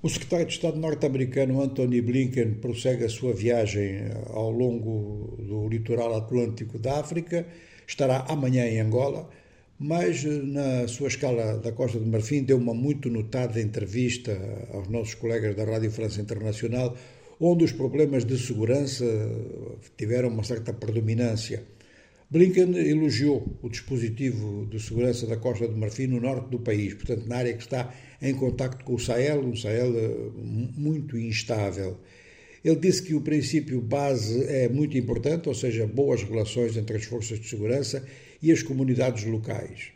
O secretário de Estado norte-americano Anthony Blinken prossegue a sua viagem ao longo do litoral atlântico da África. Estará amanhã em Angola, mas na sua escala da Costa do Marfim deu uma muito notada entrevista aos nossos colegas da Rádio França Internacional, onde os problemas de segurança tiveram uma certa predominância. Blinken elogiou o dispositivo de segurança da Costa do Marfim no norte do país, portanto, na área que está em contacto com o Sahel, um Sahel eh, muito instável. Ele disse que o princípio base é muito importante, ou seja, boas relações entre as forças de segurança e as comunidades locais.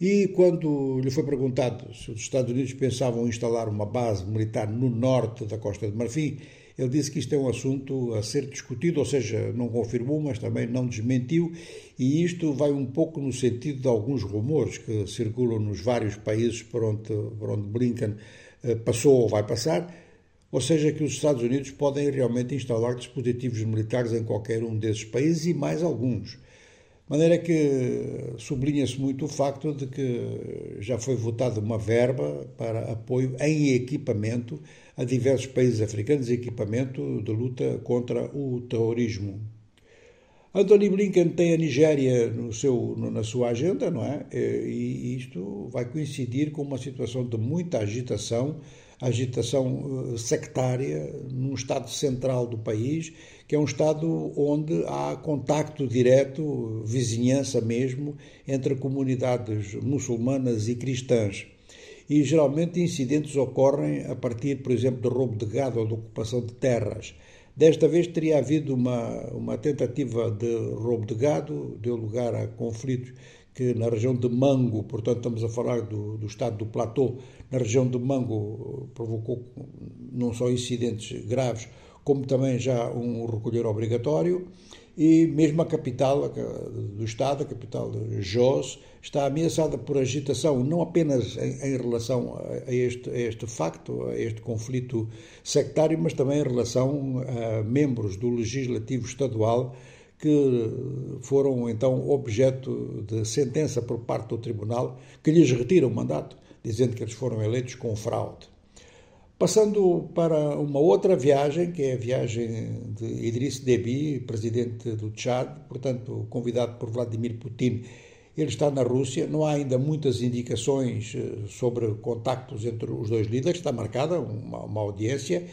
E quando lhe foi perguntado se os Estados Unidos pensavam instalar uma base militar no norte da Costa do Marfim, ele disse que isto é um assunto a ser discutido, ou seja, não confirmou, mas também não desmentiu, e isto vai um pouco no sentido de alguns rumores que circulam nos vários países por onde, por onde Blinken eh, passou ou vai passar, ou seja, que os Estados Unidos podem realmente instalar dispositivos militares em qualquer um desses países e mais alguns. Maneira que sublinha-se muito o facto de que já foi votada uma verba para apoio em equipamento a diversos países africanos equipamento de luta contra o terrorismo. Anthony Blinken tem a Nigéria no seu, na sua agenda, não é? E isto vai coincidir com uma situação de muita agitação, agitação eh, sectária num estado central do país, que é um estado onde há contacto direto, vizinhança mesmo, entre comunidades muçulmanas e cristãs e geralmente incidentes ocorrem a partir, por exemplo, de roubo de gado ou de ocupação de terras. Desta vez teria havido uma, uma tentativa de roubo de gado, deu lugar a conflitos que na região de Mango, portanto estamos a falar do, do estado do Platô, na região de Mango provocou não só incidentes graves, como também já um recolher obrigatório. E mesmo a capital do Estado, a capital de Jos, está ameaçada por agitação, não apenas em, em relação a este, a este facto, a este conflito sectário, mas também em relação a membros do Legislativo Estadual que foram então objeto de sentença por parte do Tribunal que lhes retira o mandato, dizendo que eles foram eleitos com fraude. Passando para uma outra viagem, que é a viagem de Idriss Deby, presidente do Tchad, portanto, convidado por Vladimir Putin. Ele está na Rússia, não há ainda muitas indicações eh, sobre contactos entre os dois líderes, está marcada uma, uma audiência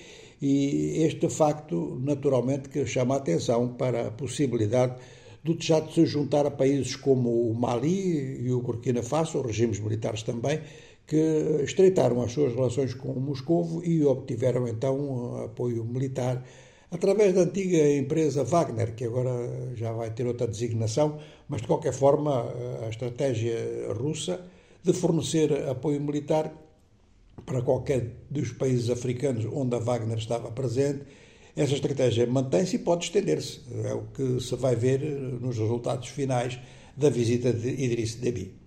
e este facto, naturalmente, que chama a atenção para a possibilidade do Tchad se juntar a países como o Mali e o Burkina Faso, regimes militares também, que estreitaram as suas relações com Moscou e obtiveram então apoio militar através da antiga empresa Wagner, que agora já vai ter outra designação, mas de qualquer forma a estratégia russa de fornecer apoio militar para qualquer dos países africanos onde a Wagner estava presente, essa estratégia mantém-se e pode estender-se. É o que se vai ver nos resultados finais da visita de Idriss Deby.